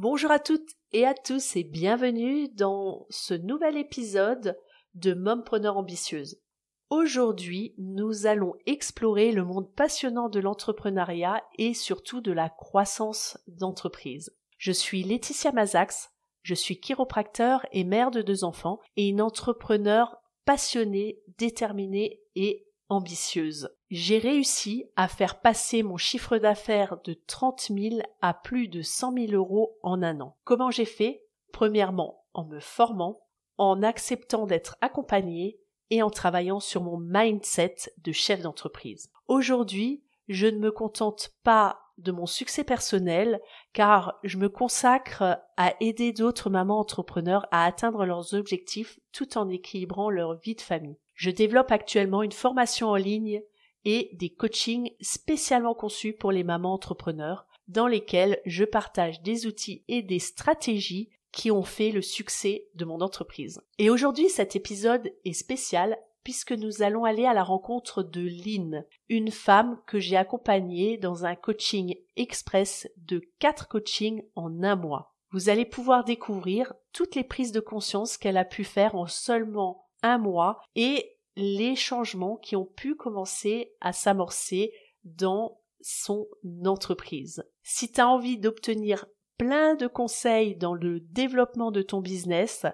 Bonjour à toutes et à tous et bienvenue dans ce nouvel épisode de Mompreneur ambitieuse. Aujourd'hui, nous allons explorer le monde passionnant de l'entrepreneuriat et surtout de la croissance d'entreprise. Je suis Laetitia Mazax, je suis chiropracteur et mère de deux enfants et une entrepreneur passionnée, déterminée et ambitieuse. J'ai réussi à faire passer mon chiffre d'affaires de 30 000 à plus de 100 000 euros en un an. Comment j'ai fait? Premièrement, en me formant, en acceptant d'être accompagnée et en travaillant sur mon mindset de chef d'entreprise. Aujourd'hui, je ne me contente pas de mon succès personnel car je me consacre à aider d'autres mamans entrepreneurs à atteindre leurs objectifs tout en équilibrant leur vie de famille. Je développe actuellement une formation en ligne et des coachings spécialement conçus pour les mamans entrepreneurs dans lesquels je partage des outils et des stratégies qui ont fait le succès de mon entreprise. Et aujourd'hui, cet épisode est spécial puisque nous allons aller à la rencontre de Lynn, une femme que j'ai accompagnée dans un coaching express de quatre coachings en un mois. Vous allez pouvoir découvrir toutes les prises de conscience qu'elle a pu faire en seulement mois et les changements qui ont pu commencer à s'amorcer dans son entreprise. Si tu as envie d'obtenir plein de conseils dans le développement de ton business,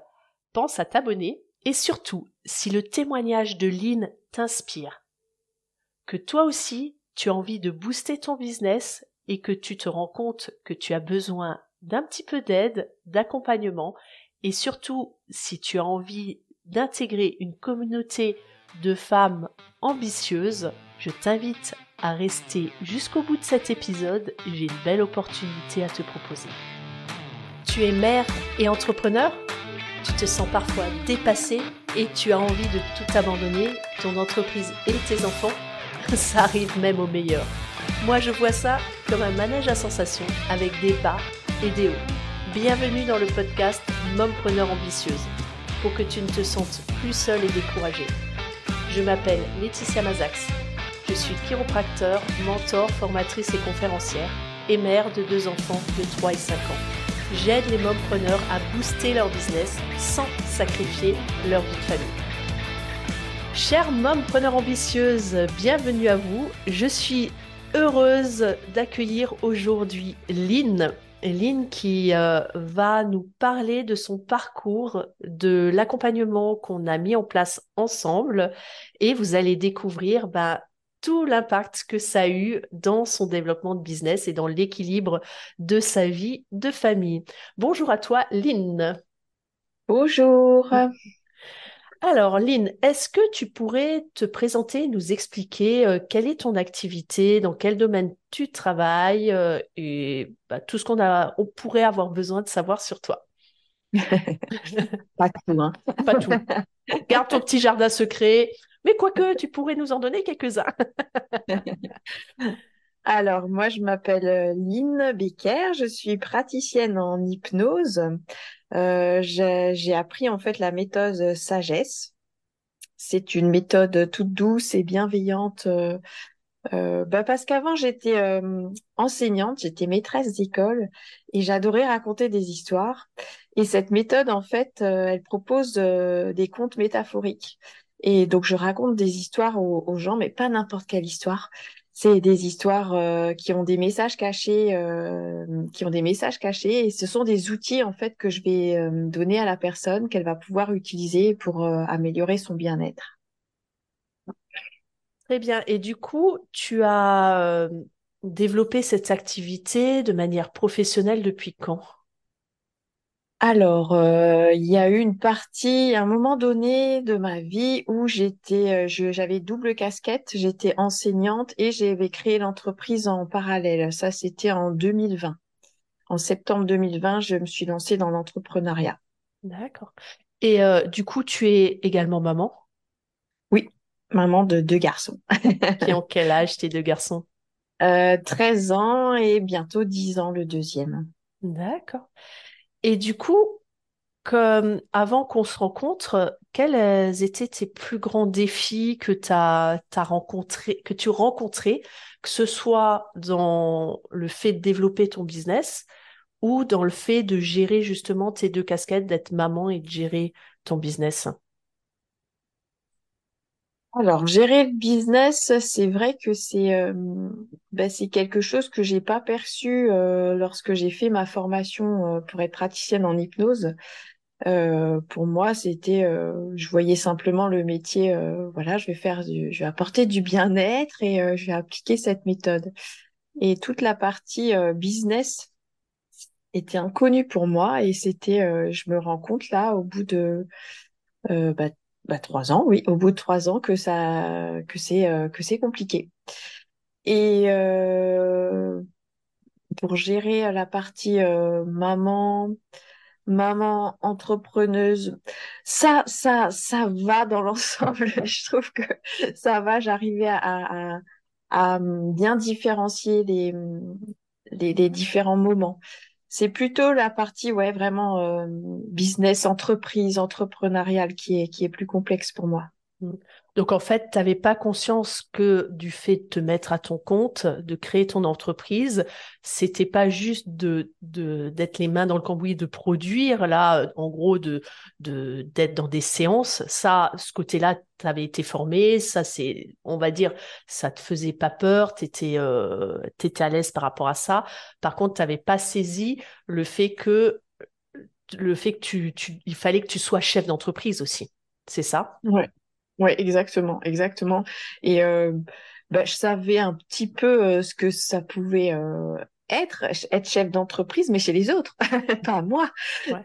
pense à t'abonner et surtout, si le témoignage de Lynn t'inspire, que toi aussi tu as envie de booster ton business et que tu te rends compte que tu as besoin d'un petit peu d'aide, d'accompagnement et surtout si tu as envie d'intégrer une communauté de femmes ambitieuses, je t'invite à rester jusqu'au bout de cet épisode, j'ai une belle opportunité à te proposer. Tu es mère et entrepreneur? Tu te sens parfois dépassé et tu as envie de tout abandonner, ton entreprise et tes enfants? Ça arrive même au meilleur. Moi je vois ça comme un manège à sensations avec des bas et des hauts. Bienvenue dans le podcast Mompreneur ambitieuse pour que tu ne te sentes plus seule et découragée. Je m'appelle Laetitia Mazax. Je suis chiropracteur, mentor, formatrice et conférencière et mère de deux enfants de 3 et 5 ans. J'aide les mompreneurs à booster leur business sans sacrifier leur vie de famille. Chère mompreneur ambitieuse, bienvenue à vous. Je suis heureuse d'accueillir aujourd'hui Lynn Lynn qui euh, va nous parler de son parcours, de l'accompagnement qu'on a mis en place ensemble et vous allez découvrir bah, tout l'impact que ça a eu dans son développement de business et dans l'équilibre de sa vie de famille. Bonjour à toi, Lynn. Bonjour. Alors, Lynn, est-ce que tu pourrais te présenter, nous expliquer euh, quelle est ton activité, dans quel domaine tu travailles euh, et bah, tout ce qu'on a, on pourrait avoir besoin de savoir sur toi? Pas tout, hein. Pas tout. Garde ton petit jardin secret, mais quoique, tu pourrais nous en donner quelques-uns. Alors, moi, je m'appelle euh, Lynn Becker, je suis praticienne en hypnose. Euh, j'ai appris en fait la méthode sagesse. C'est une méthode toute douce et bienveillante. Euh, euh, bah parce qu'avant j'étais enseignante, j'étais maîtresse d'école et j'adorais raconter des histoires. Et cette méthode en fait, elle propose des contes métaphoriques. Et donc je raconte des histoires aux gens, mais pas n'importe quelle histoire c'est des histoires euh, qui ont des messages cachés, euh, qui ont des messages cachés, et ce sont des outils en fait que je vais euh, donner à la personne qu'elle va pouvoir utiliser pour améliorer son bien-être. Très bien. Et du coup, tu as développé cette activité de manière professionnelle depuis quand? Alors, euh, il y a eu une partie, un moment donné de ma vie où j'étais, euh, j'avais double casquette, j'étais enseignante et j'avais créé l'entreprise en parallèle. Ça, c'était en 2020. En septembre 2020, je me suis lancée dans l'entrepreneuriat. D'accord. Et euh, du coup, tu es également maman? Oui, maman de deux garçons. Qui ont quel âge tes deux garçons? 13 ans et bientôt 10 ans le deuxième. D'accord. Et du coup, comme avant qu'on se rencontre, quels étaient tes plus grands défis que tu as, rencontré, que tu rencontrais, que ce soit dans le fait de développer ton business ou dans le fait de gérer justement tes deux casquettes, d'être maman et de gérer ton business? Alors, gérer le business, c'est vrai que c'est euh, ben, c'est quelque chose que j'ai pas perçu euh, lorsque j'ai fait ma formation euh, pour être praticienne en hypnose. pour moi, c'était, je voyais simplement le métier, voilà, je vais faire, je vais apporter du bien-être et je vais appliquer cette méthode. Et toute la partie business était inconnue pour moi et c'était, je me rends compte là, au bout de bah, bah, trois ans, oui, au bout de trois ans que ça, que c'est, euh, que c'est compliqué. Et euh, pour gérer la partie euh, maman, maman entrepreneuse, ça, ça, ça va dans l'ensemble. Je trouve que ça va. J'arrivais à, à, à, bien différencier les, les, les différents moments. C'est plutôt la partie, ouais, vraiment euh, business, entreprise, entrepreneuriale qui est, qui est plus complexe pour moi. Donc en fait, tu n'avais pas conscience que du fait de te mettre à ton compte, de créer ton entreprise, c'était pas juste d'être les mains dans le cambouis, de produire là, en gros, de d'être dans des séances. Ça, ce côté-là, tu avais été formé, ça c'est, on va dire, ça te faisait pas peur, tu étais, euh, à l'aise par rapport à ça. Par contre, tu n'avais pas saisi le fait que le fait que tu, tu, il fallait que tu sois chef d'entreprise aussi. C'est ça? Ouais. Oui, exactement, exactement. Et euh, bah, je savais un petit peu euh, ce que ça pouvait euh, être, être chef d'entreprise, mais chez les autres, pas moi.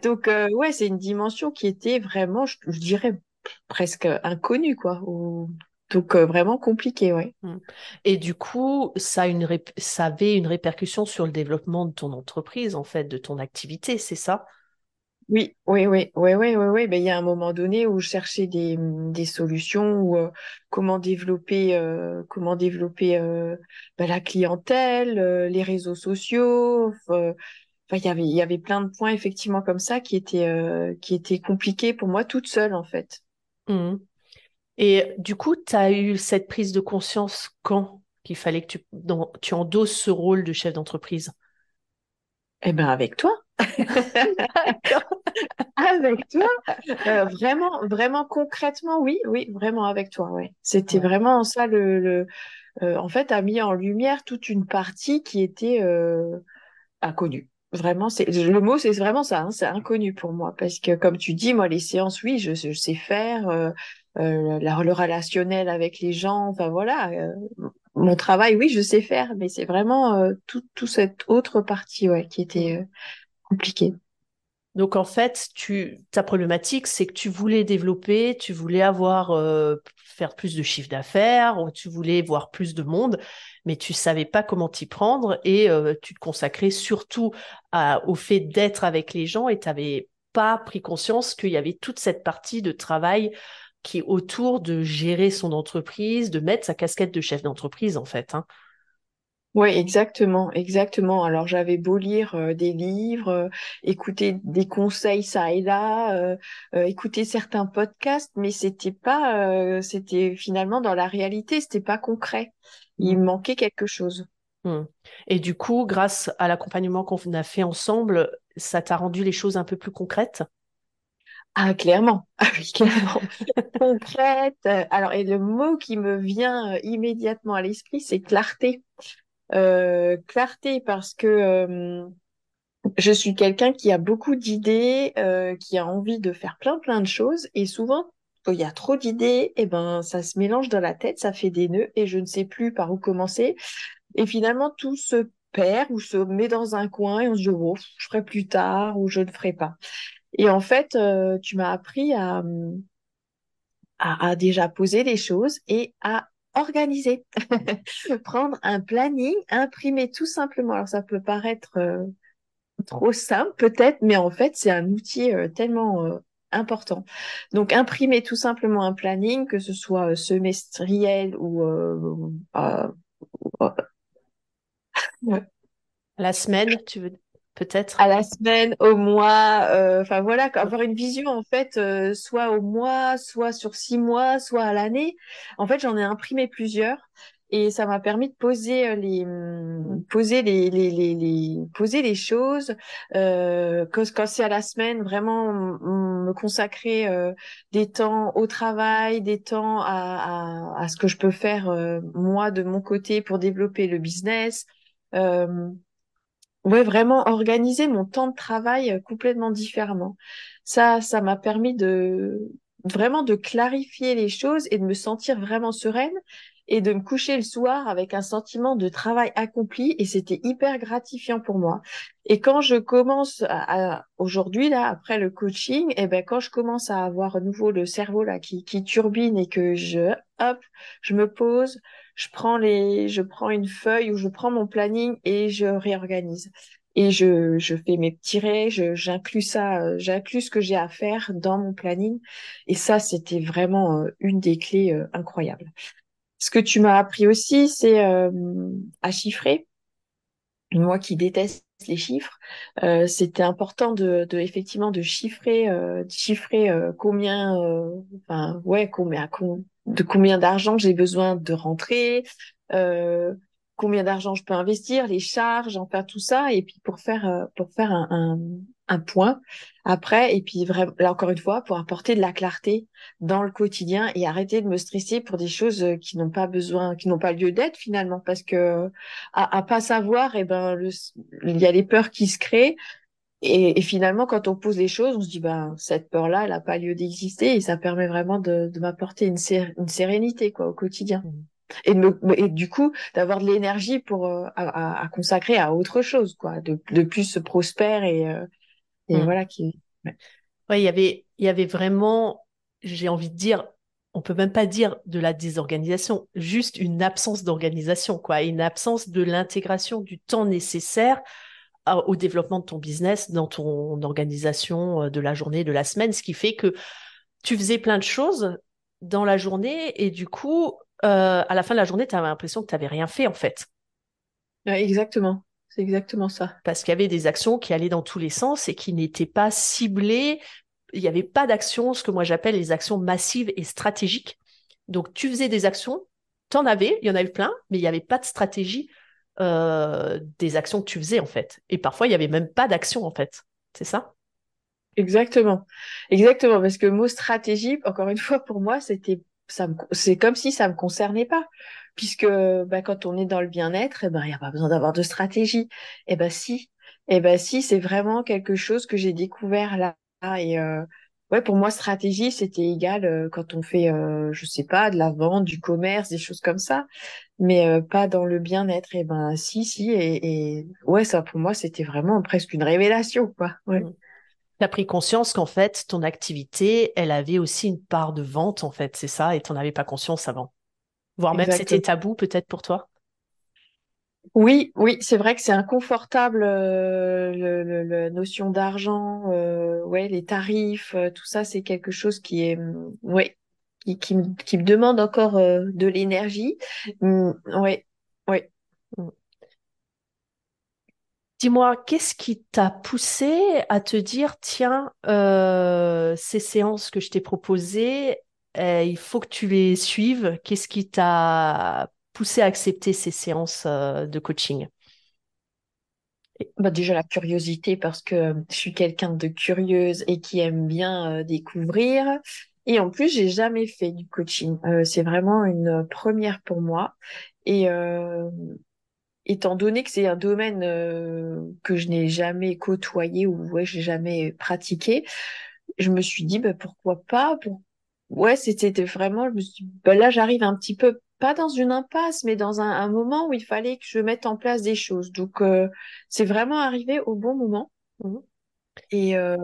Donc ouais, c'est une dimension qui était vraiment, je, dirais, presque inconnue, quoi. Donc vraiment compliqué, ouais. Mmh. Et du coup, ça, a une ça avait une répercussion sur le développement de ton entreprise, en fait, de ton activité, c'est ça? Oui, oui, oui, oui, oui, oui, oui. Ben, il y a un moment donné où je cherchais des, des solutions ou euh, comment développer, euh, comment développer euh, ben, la clientèle, les réseaux sociaux. Enfin, il y avait, il y avait plein de points effectivement comme ça qui étaient, qui étaient compliqués pour moi toute seule en fait. Mmh. Et du coup, tu as eu cette prise de conscience quand qu'il fallait que tu, tu endosses ce rôle de chef d'entreprise? Eh ben avec toi. avec toi? Euh, vraiment, vraiment concrètement, oui, oui, vraiment avec toi. Ouais. C'était vraiment ça le, le euh, en fait, a mis en lumière toute une partie qui était euh, inconnue. Vraiment, c'est le mot, c'est vraiment ça. Hein, c'est inconnu pour moi parce que, comme tu dis, moi, les séances, oui, je, je sais faire. Euh, le relationnel avec les gens, enfin voilà, mon travail, oui, je sais faire, mais c'est vraiment euh, toute tout cette autre partie ouais, qui était euh, compliquée. Donc en fait, tu, ta problématique, c'est que tu voulais développer, tu voulais avoir euh, faire plus de chiffre d'affaires, tu voulais voir plus de monde, mais tu savais pas comment t'y prendre et tu te consacrais surtout au fait d'être avec les gens et tu n'avais pas pris conscience qu'il y avait toute cette partie de travail qui est autour de gérer son entreprise, de mettre sa casquette de chef d'entreprise en fait. Hein. Oui, exactement, exactement. Alors j'avais beau lire euh, des livres, euh, écouter des conseils ça et là, euh, écouter certains podcasts, mais c'était pas, c'était finalement dans la réalité, c'était pas concret. Il mmh. manquait quelque chose. Mmh. Et du coup, grâce à l'accompagnement qu'on a fait ensemble, ça t'a rendu les choses un peu plus concrètes? Ah, clairement. Ah oui, clairement. Concrète. Alors, et le mot qui me vient immédiatement à l'esprit, c'est clarté. Euh, clarté parce que euh, je suis quelqu'un qui a beaucoup d'idées, euh, qui a envie de faire plein plein de choses et souvent quand il y a trop d'idées, et eh ben ça se mélange dans la tête, ça fait des nœuds et je ne sais plus par où commencer. Et finalement tout se perd ou se met dans un coin et on se dit oh, je ferai plus tard ou je ne ferai pas. Et en fait, euh, tu m'as appris à, à, déjà poser les choses et à organiser, prendre un planning, imprimer tout simplement. Alors ça peut paraître euh, trop simple peut-être, mais en fait c'est un outil euh, tellement important. Donc imprimer tout simplement un planning, que ce soit semestriel ou la semaine, tu veux peut-être. À la semaine, au mois, euh, enfin voilà, avoir une vision en fait, euh, soit au mois, soit sur six mois, soit à l'année. En fait, j'en ai imprimé plusieurs et ça m'a permis de poser euh, les hum, poser les, les, les, poser les choses. Euh, quand, quand c'est à la semaine vraiment me consacrer euh, des temps au travail des temps à, à, à, ce que je peux faire euh, moi de mon côté pour développer le business. Euh, ouais vraiment organiser mon temps de travail euh, complètement différemment ça ça m'a permis de vraiment de clarifier les choses et de me sentir vraiment sereine et de me coucher le soir avec un sentiment de travail accompli et c'était hyper gratifiant pour moi. Et quand je commence à, aujourd'hui là après le coaching, et eh ben quand je commence à avoir à nouveau le cerveau là qui, qui turbine et que je hop, je me pose, je prends les je prends une feuille ou je prends mon planning et je réorganise et je, je fais mes petits raies, j'inclus ça, j'inclus ce que j'ai à faire dans mon planning. Et ça, c'était vraiment euh, une des clés euh, incroyables. Ce que tu m'as appris aussi, c'est euh, à chiffrer. Moi qui déteste les chiffres, euh, c'était important de, de, effectivement de chiffrer, euh, de chiffrer euh, combien, euh, enfin ouais, combien, de combien d'argent j'ai besoin de rentrer, combien d'argent je peux investir, les charges, enfin tout ça, et puis pour faire pour faire un, un, point après et puis vraiment là encore une fois pour apporter de la clarté dans le quotidien et arrêter de me stresser pour des choses euh, qui n'ont pas besoin qui n'ont pas lieu d'être finalement. Parce que à, à pas savoir eh ben il y a les peurs qui se créent et, et, finalement quand on pose les choses on se dit ben cette peur là elle a pas lieu d'exister et ça permet vraiment de, de m'apporter une, une sérénité quoi au quotidien mmh. et, de et du coup d'avoir de l'énergie pour euh, à, à, consacrer à autre chose quoi de, de plus prospère et euh, et mm. voilà qui. Ouais. il y avait, il y avait vraiment, j'ai envie de dire, on peut même pas dire de la désorganisation, juste une absence d'organisation, quoi, une absence de l'intégration du temps nécessaire au développement de ton business dans ton organisation euh, de la journée, de la semaine, ce qui fait que tu faisais plein de choses dans la journée et du coup, euh, à la fin de la journée, tu avais l'impression que tu n'avais rien fait en fait. exactement. C'est exactement ça. Parce qu'il y avait des actions qui allaient dans tous les sens et qui n'étaient pas ciblées. Il n'y avait pas d'actions, ce que moi j'appelle les actions massives et stratégiques. Donc tu faisais des actions, tu en avais, il y en avait plein, mais il n'y avait pas de stratégie euh, des actions que tu faisais en fait. Et parfois il n'y avait même pas d'action en fait. C'est ça? Exactement. Exactement. Parce que le mot stratégie, encore une fois, pour moi, c'était ça c'est comme si ça me concernait pas puisque bah, quand on est dans le bien-être, eh ben il n'y a pas besoin d'avoir de stratégie. Eh ben si, eh ben si, c'est vraiment quelque chose que j'ai découvert là. Et euh, ouais, pour moi, stratégie, c'était égal euh, quand on fait, euh, je sais pas, de la vente, du commerce, des choses comme ça, mais euh, pas dans le bien-être. Eh ben si, si, et, et ouais, ça pour moi, c'était vraiment presque une révélation, quoi. Ouais. Mmh. Tu as pris conscience qu'en fait, ton activité, elle avait aussi une part de vente, en fait, c'est ça, et tu n'en avais pas conscience avant. Voire même c'était tabou peut-être pour toi? Oui, oui, c'est vrai que c'est inconfortable, euh, la notion d'argent, euh, ouais, les tarifs, euh, tout ça, c'est quelque chose qui est, mm, ouais, qui, me, demande encore de l'énergie. Mm, ouais, ouais. Mm. Dis-moi, qu'est-ce qui t'a poussé à te dire, tiens, ces séances que je t'ai proposées, euh, il faut que tu les suives. Qu'est-ce qui t'a poussé à accepter ces séances euh, de coaching? Bah déjà la curiosité parce que je suis quelqu'un de curieuse et qui aime bien euh, découvrir. Et en plus, j'ai jamais fait du coaching. c'est vraiment une première pour moi. Et étant donné que c'est un domaine que je n'ai jamais côtoyé ou ouais, j'ai jamais pratiqué, je me suis dit bah, pourquoi pas? Ouais, c'était vraiment, je me suis bah là, j'arrive un petit peu, pas dans une impasse, mais dans un, moment où il fallait que je mette en place des choses. Donc, euh, c'est vraiment arrivé au bon moment. Mmh. Et, euh,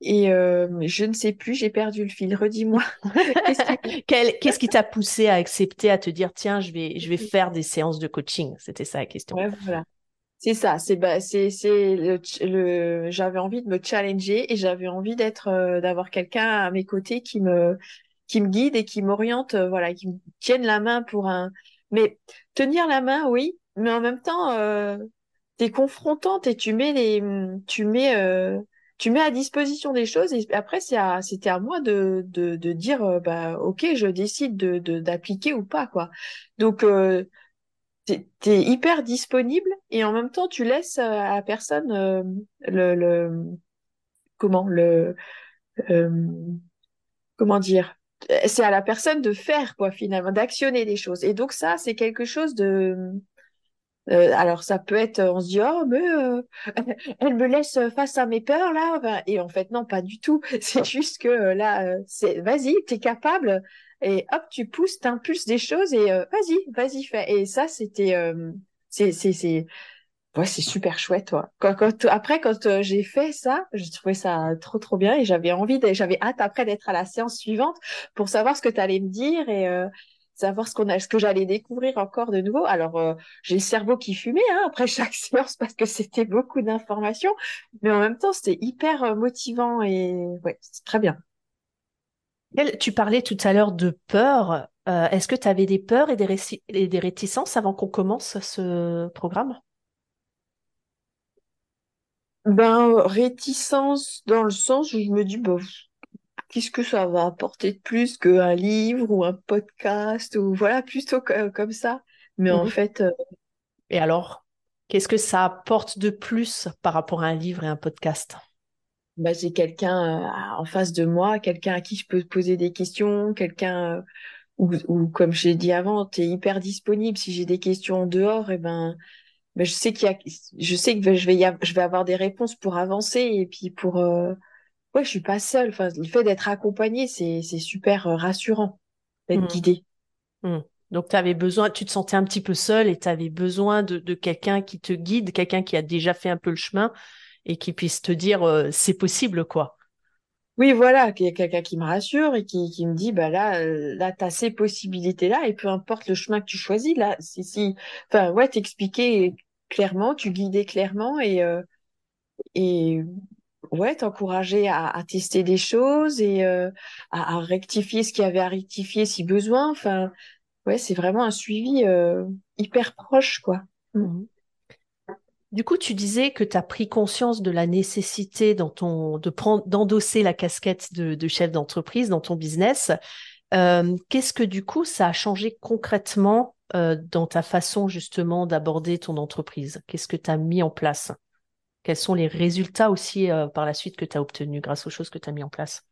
et euh, je ne sais plus, j'ai perdu le fil. Redis-moi. Qu'est-ce qui t'a poussé à accepter, à te dire, tiens, je vais, je vais faire des séances de coaching? C'était ça la question. Ouais, voilà. C'est ça, c'est bah, c'est c'est le, le j'avais envie de me challenger et j'avais envie d'être euh, d'avoir quelqu'un à mes côtés qui me qui me guide et qui m'oriente euh, voilà, qui me tienne la main pour un mais tenir la main oui, mais en même temps euh, t'es confrontante et tu mets les tu mets euh, tu mets à disposition des choses et après c'est à, c'était à moi de, de, de dire euh, bah ok je décide de, de d'appliquer ou pas quoi. Donc euh, t'es, t'es hyper disponible et en même temps tu laisses à la personne euh, le, le comment le euh, comment dire c'est à la personne de faire quoi finalement d'actionner des choses et donc ça c'est quelque chose de euh, alors ça peut être, on se dit oh mais euh, elle me laisse face à mes peurs là, et en fait non pas du tout. C'est juste que euh, là c'est vas-y t'es capable et hop tu pousses, t'impulses des choses et vas-y vas-y fais. Et ça c'était c'est c'est c'est ouais c'est super chouette toi. Quand, après quand j'ai fait ça, j'ai trouvé ça trop trop bien et j'avais envie j'avais hâte après d'être à la séance suivante pour savoir ce que tu allais me dire et savoir ce qu'on a, ce que j'allais découvrir encore de nouveau. Alors, euh, j'ai le cerveau qui fumait hein, après chaque séance parce que c'était beaucoup d'informations, mais en même temps, c'était hyper euh, motivant et ouais, c'est très bien. Tu parlais tout à l'heure de peur. Euh, est-ce que tu avais des peurs et des, et des réticences avant qu'on commence ce programme? Ben, réticence dans le sens où je me dis, bon, qu'est-ce que ça va apporter de plus qu'un livre ou un podcast ou voilà, plutôt comme ça. Mais en mhm. fait. Euh, et alors, qu'est-ce que ça apporte de plus par rapport à un livre et un podcast? Bah, j'ai quelqu'un euh, en face de moi, quelqu'un à qui je peux poser des questions, quelqu'un euh, ou, comme je l'ai dit avant, tu es hyper disponible. Si j'ai des questions en dehors, et eh ben, ben, je sais qu'il y a, je sais que je vais, je vais avoir des réponses pour avancer et puis pour, ouais, je suis pas seule. Enfin, le fait d'être accompagnée, c'est c'est super euh, rassurant d'être mmh. guidée. Mmh. Donc, tu avais besoin, tu te sentais un petit peu seule et tu avais besoin de, de quelqu'un qui te guide, quelqu'un qui a déjà fait un peu le chemin et qui puisse te dire euh, c'est possible, quoi. Oui, voilà, qu'il y a quelqu'un qui me rassure et qui, me dit, bah là, euh, là, t'as ces possibilités-là et peu importe le chemin que tu choisis, là, si, si, enfin, ouais, t'expliquer clairement, tu guidais clairement et, et ouais, t'encourager à, à, tester des choses et euh, à, rectifier ce qu'il y avait à rectifier si besoin. Enfin, ouais, c'est vraiment un suivi euh, hyper proche, quoi. Mm. Du coup, tu disais que tu as pris conscience de la nécessité dans ton, d'endosser la casquette de, chef d'entreprise dans ton business. Euh, Qu'est-ce que du coup, ça a changé concrètement euh, dans ta façon justement d'aborder ton entreprise? Qu'est-ce que tu as mis en place? Quels sont les résultats aussi euh, par la suite que tu as obtenus grâce aux choses que tu as mis en place?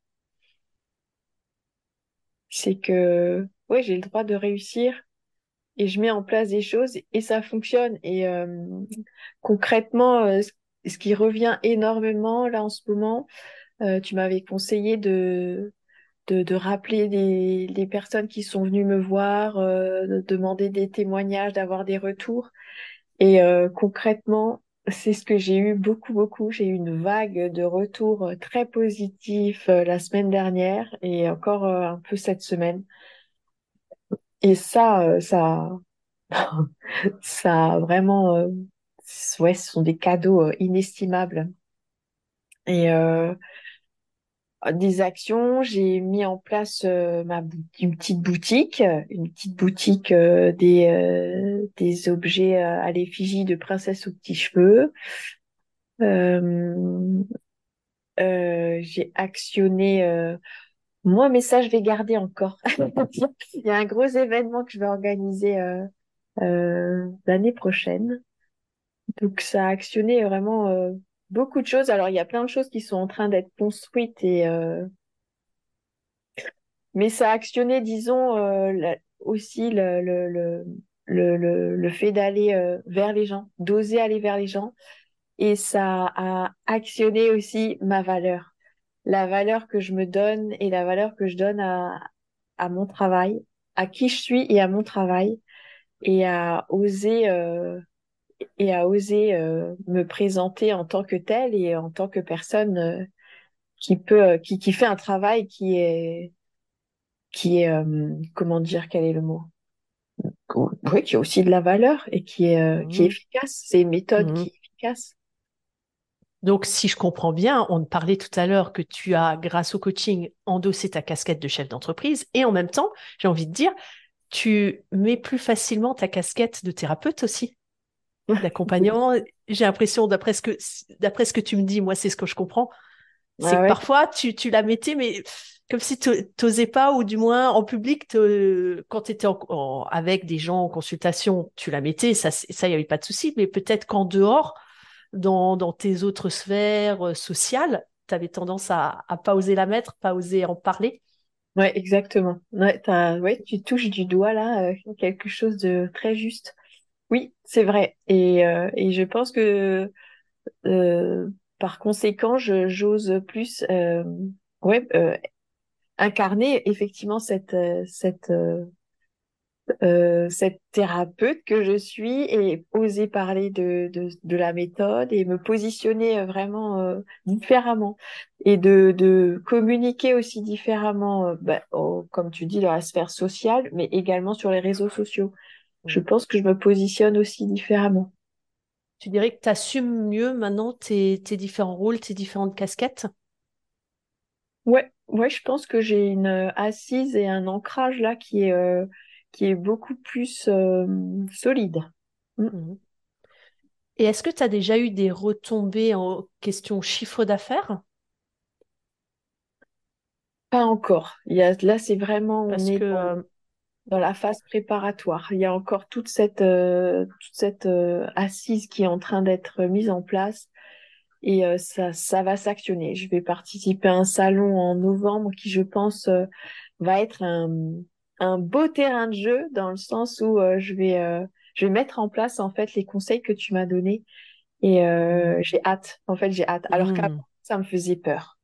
C'est que ouais, j'ai le droit de réussir et je mets en place des choses et ça fonctionne. Et euh, concrètement, euh, ce qui revient énormément là en ce moment, tu m'avais conseillé de, de, de rappeler les, personnes qui sont venues me voir, de demander des témoignages, d'avoir des retours. Et concrètement, c'est ce que j'ai eu beaucoup, beaucoup. J'ai eu une vague de retours euh, très positifs euh, la semaine dernière et encore euh, un peu cette semaine. Et ça, ça, ça vraiment, ouais, ce sont des cadeaux inestimables. Et des actions, j'ai mis en place ma une petite boutique, une petite boutique des des objets à l'effigie de princesse aux petits cheveux. Euh, j'ai actionné moi, mais ça, je vais garder encore. Il y a un gros événement que je vais organiser euh, l'année prochaine. Donc, ça a actionné vraiment beaucoup de choses. Alors, il y a plein de choses qui sont en train d'être construites et euh... mais ça a actionné, disons, euh, aussi le, le, le, le, le fait d'aller euh, vers les gens, d'oser aller vers les gens. Et ça a actionné aussi ma valeur, la valeur que je me donne et la valeur que je donne à, à mon travail, à qui je suis et à mon travail, et à oser euh, et à oser euh, me présenter en tant que telle et en tant que personne euh, qui peut euh, qui, qui fait un travail qui est qui est comment dire quel est le mot? Oui qui a aussi de la valeur et qui est qui est mmh. efficace c'est une méthode mmh. qui est efficace donc, si je comprends bien, on parlait tout à l'heure que tu as, grâce au coaching, endossé ta casquette de chef d'entreprise et en même temps, j'ai envie de dire, tu mets plus facilement ta casquette de thérapeute aussi. D'accompagnement. J'ai l'impression, d'après ce que d'après ce que tu me dis, moi c'est ce que je comprends, C'est que parfois, tu, tu la mettais, mais comme si tu n'osais pas, ou du moins en public, quand tu étais avec des gens en consultation, tu la mettais, ça, il n'y avait pas de souci, mais peut-être qu'en dehors, dans, dans, tes autres sphères euh, sociales, tu avais tendance à ne pas oser la mettre, pas oser en parler. Ouais, exactement. Ouais, ouais, tu touches du doigt là euh, quelque chose de très juste. Oui, c'est vrai. Et, euh, et je pense que euh, par conséquent, j'ose plus ouais, incarner effectivement cette, cette euh, cette thérapeute que je suis et oser parler de, de, de la méthode et me positionner euh, vraiment euh, différemment et de, de communiquer aussi différemment, bah, comme tu dis, dans la sphère sociale, mais également sur les réseaux sociaux. Je mm. pense que je me positionne aussi différemment. Tu dirais que tu assumes mieux maintenant tes, tes différents rôles, tes différentes casquettes? Ouais, ouais, je pense que j'ai une assise et un ancrage là qui est qui est beaucoup plus euh, solide. Mm. Mhm. Et est-ce que tu as déjà eu des retombées en question chiffre d'affaires? Pas encore. Il y a, là, c'est vraiment, on est euh, dans, la phase préparatoire. Il y a encore toute cette, euh, toute cette assise qui est en train d'être mise en place et ça, ça va s'actionner. Je vais participer à un salon en novembre qui, je pense, va être un, un beau terrain de jeu dans le sens où euh, je vais euh, je vais mettre en place en fait les conseils que tu m'as donnés. Et euh, mmh. j'ai hâte. En fait j'ai hâte. Alors qu'avant mmh. ça me faisait peur.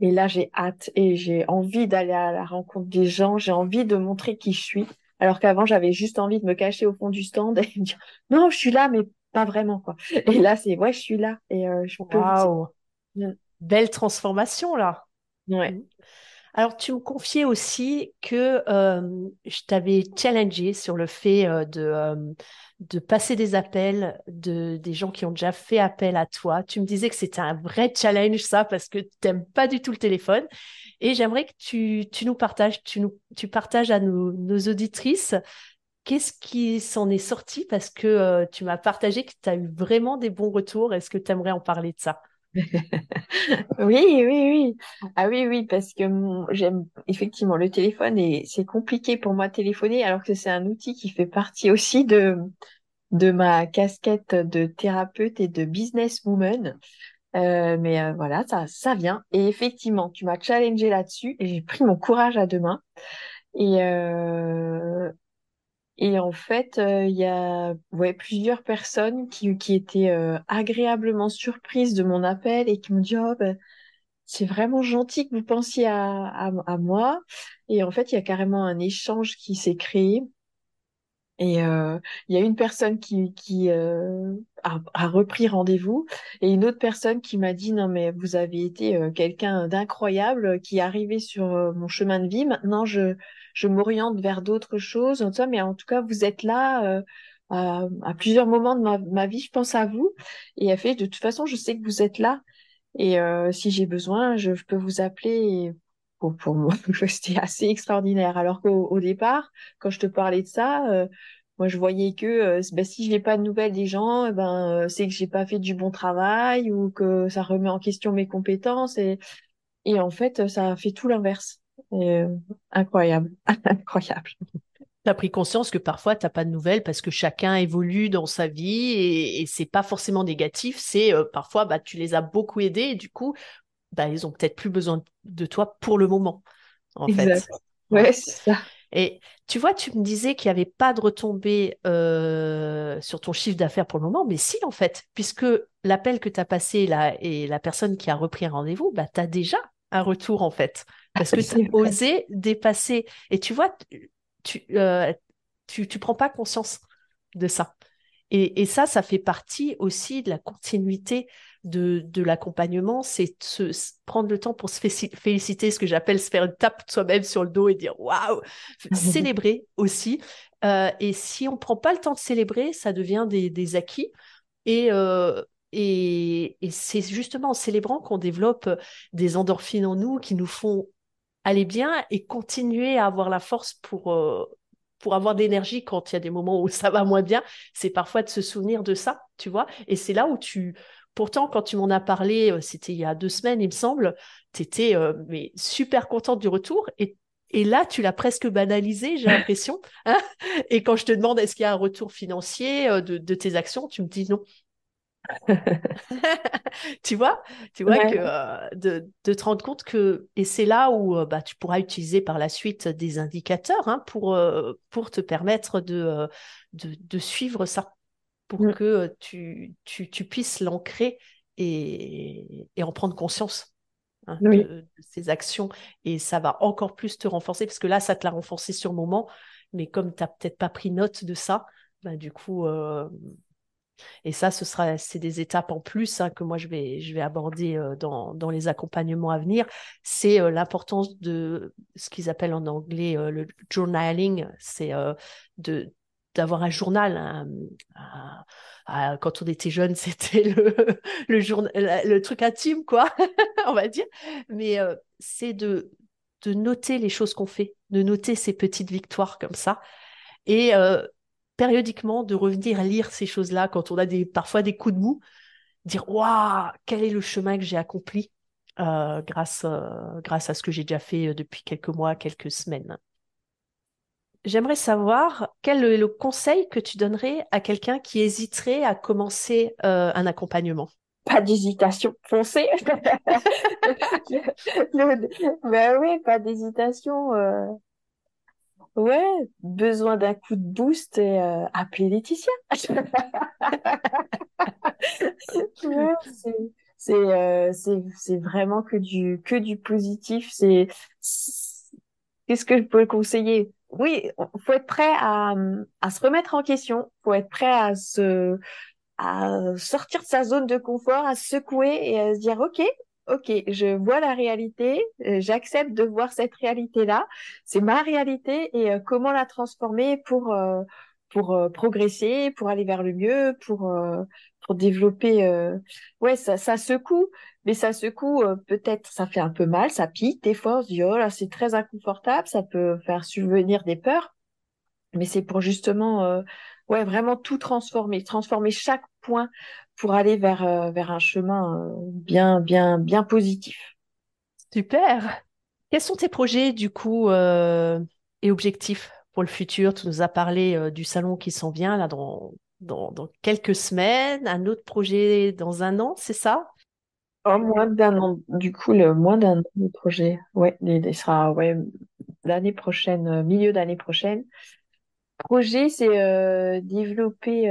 Et là j'ai hâte et j'ai envie d'aller à la rencontre des gens. J'ai envie de montrer qui je suis. Alors qu'avant j'avais juste envie de me cacher au fond du stand et me dire non je suis là mais pas vraiment quoi et là c'est ouais je suis là et je peux mmh. belle transformation là. Ouais alors, tu me confiais aussi que euh, je t'avais challengé sur le fait euh, de, euh, de passer des appels de des gens qui ont déjà fait appel à toi. Tu me disais que c'était un vrai challenge, ça, parce que tu n'aimes pas du tout le téléphone. Et j'aimerais que tu, nous partages, tu, nous, partages à nos auditrices qu'est-ce qui s'en est sorti parce que tu m'as partagé que tu as eu vraiment des bons retours. Est-ce que tu aimerais en parler de ça? Oui, oui, oui. Ah oui, oui, parce que j'aime effectivement le téléphone et c'est compliqué pour moi de téléphoner alors que c'est un outil qui fait partie aussi de, de ma casquette de thérapeute et de businesswoman. Euh, mais euh, voilà, ça, ça vient. Et effectivement, tu m'as challengé là-dessus et j'ai pris mon courage à deux mains. Et, euh, et en fait, euh, il y a ouais, plusieurs personnes qui, qui étaient euh, agréablement surprises de mon appel et qui m'ont dit oh, ben, c'est vraiment gentil que vous pensiez à, à, à, moi. Et en fait, il y a carrément un échange qui s'est créé. Et euh, il y a une personne qui, euh, a, repris rendez-vous et une autre personne qui m'a dit non mais vous avez été euh, quelqu'un d'incroyable qui est arrivé sur mon chemin de vie. Maintenant je je m'oriente vers d'autres choses, mais en tout cas, vous êtes là à, plusieurs moments de ma, vie, je pense à vous. Et elle fait, de toute façon, je sais que vous êtes là. Et si j'ai besoin, je, peux vous appeler. Pour, moi, c'était assez extraordinaire. Alors qu'au au départ, quand je te parlais de ça, euh, moi, je voyais que euh, ben, si je n'ai pas de nouvelles des gens, eh ben euh, c'est que j'ai pas fait du bon travail ou que ça remet en question mes compétences. Et, et en fait, ça a fait tout l'inverse. Euh, incroyable, incroyable. Tu as pris conscience que parfois, tu n'as pas de nouvelles parce que chacun évolue dans sa vie et, et c'est pas forcément négatif. C'est parfois, bah, tu les as beaucoup aidés du coup, bah, ils ont peut-être plus besoin de toi pour le moment, en fait. Ouais, c'est ça. Et tu vois, tu me disais qu'il n'y avait pas de retombée euh, sur ton chiffre d'affaires pour le moment, mais si, en fait, puisque l'appel que tu as passé là et la personne qui a repris un rendez-vous, bah, tu as déjà un retour, en fait parce que tu as osé dépasser. Et tu vois, tu, euh, tu, tu, prends pas conscience de ça. Et, et, ça, ça fait partie aussi de la continuité de, de l'accompagnement, c'est se, prendre le temps pour se féliciter, ce que j'appelle se faire une tape soi-même sur le dos et dire waouh, célébrer aussi. Euh, et si on prend pas le temps de célébrer, ça devient des, des acquis. Et, euh, et, et c'est justement en célébrant qu'on développe des endorphines en nous qui nous font aller bien et continuer à avoir la force pour, euh, pour avoir de l'énergie quand il y a des moments où ça va moins bien, c'est parfois de se souvenir de ça, tu vois. Et c'est là où tu, pourtant, quand tu m'en as parlé, euh, c'était il y a deux semaines, il me semble, tu étais mais super contente du retour et et là, tu l'as presque banalisé, j'ai l'impression. Hein. et quand je te demande est-ce qu'il y a un retour financier de, de, tes actions, tu me dis non. tu vois, tu vois que euh, de, de, te rendre compte que et c'est là où euh, bah, tu pourras utiliser par la suite des indicateurs hein, pour euh, pour te permettre de, de, de suivre ça pour mm. que tu, tu, tu puisses l'ancrer et, et en prendre conscience hein, de, de, ces actions et ça va encore plus te renforcer parce que là ça te l'a renforcé sur le moment mais comme tu n'as peut-être pas pris note de ça bah, du coup et ça, ce sera, c'est des étapes en plus hein, que moi je vais, je vais aborder euh, dans, dans, les accompagnements à venir. C'est euh, l'importance de ce qu'ils appellent en anglais euh, le journaling, c'est de d'avoir un journal. quand on était jeune, c'était le, le, truc intime, quoi, on va dire. Mais c'est de, de noter les choses qu'on fait, de noter ces petites victoires comme ça. Et périodiquement de revenir lire ces choses-là quand on a des, parfois des coups de mou, dire waouh, quel est le chemin que j'ai accompli euh, grâce, euh, grâce à ce que j'ai déjà fait euh, depuis quelques mois, quelques semaines. J'aimerais savoir quel est le conseil que tu donnerais à quelqu'un qui hésiterait à commencer un accompagnement? Pas d'hésitation, foncez. ben oui, pas d'hésitation. Ouais, besoin d'un coup de boost et euh, appeler Laetitia. ouais, c'est euh, vraiment que du que du positif. C'est qu'est-ce que je peux conseiller? Oui, faut être prêt à à se remettre en question. Faut être prêt à se à sortir de sa zone de confort, à se secouer et à se dire ok, ok, je vois la réalité, euh, j'accepte de voir cette réalité-là, c'est ma réalité et euh, comment la transformer pour euh, pour progresser, pour aller vers le mieux, pour pour développer. Ouais, ça secoue, mais ça secoue peut-être, ça fait un peu mal, ça pique des fois, on se dit oh là c'est très inconfortable, ça peut faire subvenir des peurs, mais c'est pour justement ouais vraiment tout transformer, transformer chaque point pour aller vers, euh, vers un chemin euh, bien, bien, bien positif. Super. Quels sont tes projets du coup euh, et objectifs pour le futur? Tu nous as parlé du salon qui s'en vient là dans, dans, dans, quelques semaines, un autre projet dans un an, c'est ça? Oh, moins d'un an, du coup, le moins d'un an de projet. Ouais, il sera ouais, l'année prochaine, milieu d'année prochaine. Projet, c'est développer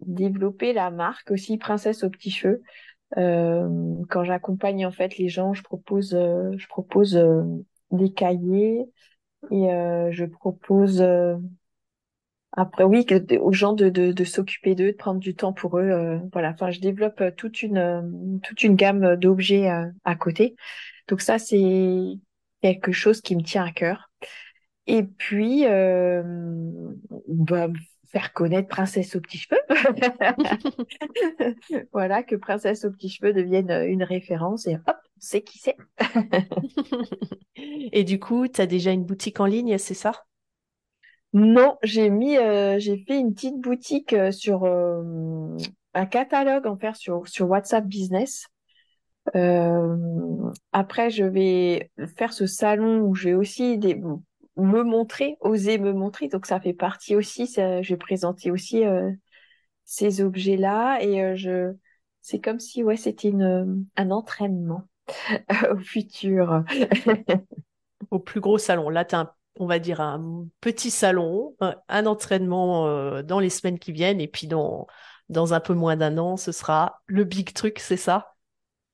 développer la marque aussi Princesse aux petits cheveux. Euh, quand j'accompagne en fait les gens, je propose euh, je propose euh, des cahiers et je propose après oui aux gens de, de, de s'occuper d'eux, de prendre du temps pour eux. voilà, enfin je développe toute une toute une gamme d'objets à côté. Donc ça c'est quelque chose qui me tient à cœur. Et puis, euh, bah, faire connaître Princesse aux petits cheveux. voilà, que Princesse aux petits cheveux devienne euh, une référence et hop, c'est qui c'est. et du coup, tu as déjà une boutique en ligne, c'est ça? Non, j'ai mis, euh, j'ai fait une petite boutique euh, sur un catalogue en faire sur, sur WhatsApp Business. après, je vais faire ce salon où j'ai aussi des, me montrer, oser me montrer. Donc ça fait partie aussi, je vais présenter aussi euh, ces objets-là et euh, je, c'est comme si ouais, c'était une, un entraînement au futur. au plus gros salon. Là, as on va dire un petit salon, un, entraînement euh, dans les semaines qui viennent et puis dans, dans un peu moins d'un an, ce sera le big truc, c'est ça?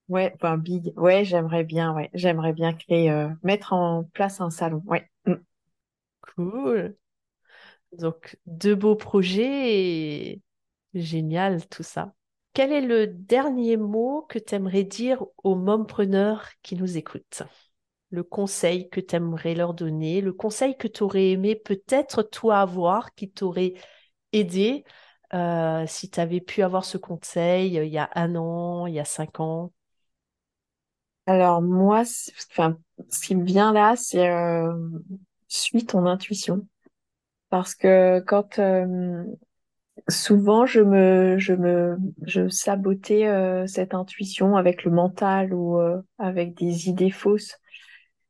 Ouais, big. Ouais, j'aimerais bien, ouais, j'aimerais bien créer, mettre en place un salon. Ouais. Mm. Cool. Donc, deux beaux projets et génial tout ça. Quel est le dernier mot que tu aimerais dire aux mompreneurs qui nous écoutent? Le conseil que tu aimerais leur donner, le conseil que tu aurais aimé peut-être toi avoir, qui t'aurait aidé euh, si tu avais pu avoir ce conseil euh, il y a un an, il y a cinq ans? Alors moi, enfin, ce qui me vient là, c'est euh, suis ton intuition. Parce que quand, Souvent, je me, je me, je sabotais cette intuition avec le mental ou avec des idées fausses.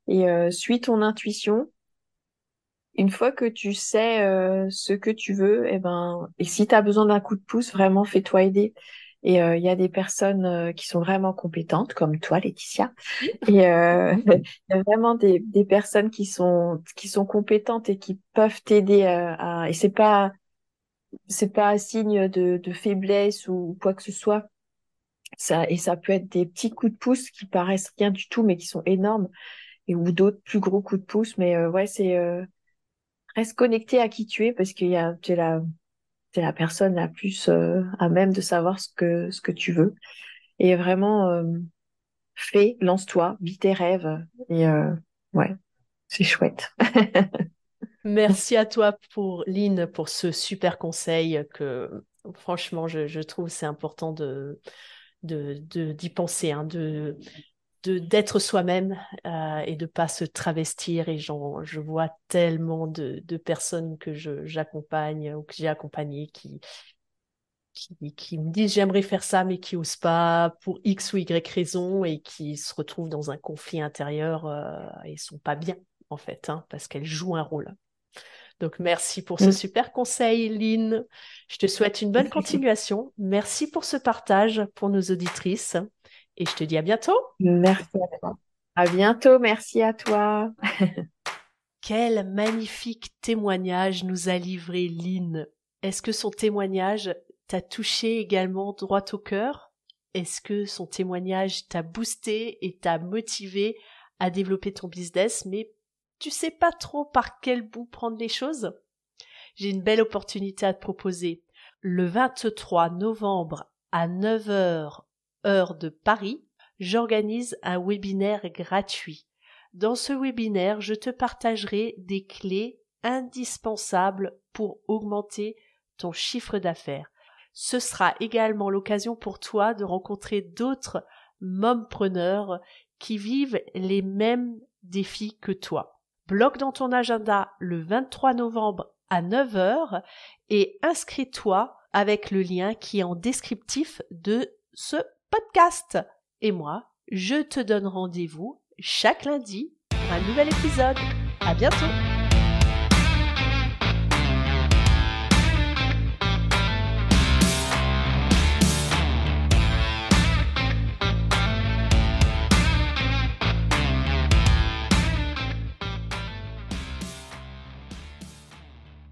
Et euh, suis ton intuition. Une fois que tu sais euh, ce que tu veux, et ben, et si tu as besoin d'un coup de pouce, vraiment fais-toi aider. Et euh, il y a des personnes euh, qui sont vraiment compétentes, comme toi, Laetitia. Et euh, il y a vraiment des, des personnes qui sont qui sont compétentes et qui peuvent t'aider à, à- Et c'est pas c'est pas un signe de, de faiblesse ou quoi que ce soit. Ça, et ça peut être des petits coups de pouce qui paraissent rien du tout, mais qui sont énormes, et ou d'autres plus gros coups de pouce. Mais euh, ouais, c'est euh, reste connecté à qui tu es parce qu'il y a t'es la t'es la personne la plus euh, à même de savoir ce que ce que tu veux. Et vraiment fais, lance-toi, vis tes rêves. Et ouais, c'est chouette. Merci à toi pour Lynn pour ce super conseil que franchement je, trouve c'est important de de de- d'y penser hein, de de d'être soi-même euh, et de pas se travestir et j'en je vois tellement de de personnes que je j'accompagne ou que j'ai accompagnées qui qui, qui me disent j'aimerais faire ça mais qui osent pas pour X ou Y raison et qui se retrouvent dans un conflit intérieur euh, et sont pas bien en fait hein, parce qu'elles jouent un rôle. Donc merci pour ce Mm. super conseil, Lynn. Je te souhaite une bonne continuation. Merci pour ce partage pour nos auditrices et je te dis à bientôt. Merci à toi. À bientôt, merci à toi. Quel magnifique témoignage nous a livré Lynn. Est-ce que son témoignage t'a touché également droit au cœur? Est-ce que son témoignage t'a boosté et t'a motivé à développer ton business, mais tu sais pas trop par quel bout prendre les choses? J'ai une belle opportunité à te proposer. Le 23 novembre à 9h de Paris, j'organise un webinaire gratuit. Dans ce webinaire, je te partagerai des clés indispensables pour augmenter ton chiffre d'affaires. Ce sera également l'occasion pour toi de rencontrer d'autres mompreneurs qui vivent les mêmes défis que toi. Bloque dans ton agenda le 23 novembre à 9h et inscris-toi avec le lien qui est en descriptif de ce Et moi, je te donne rendez-vous chaque lundi pour un nouvel épisode. À bientôt!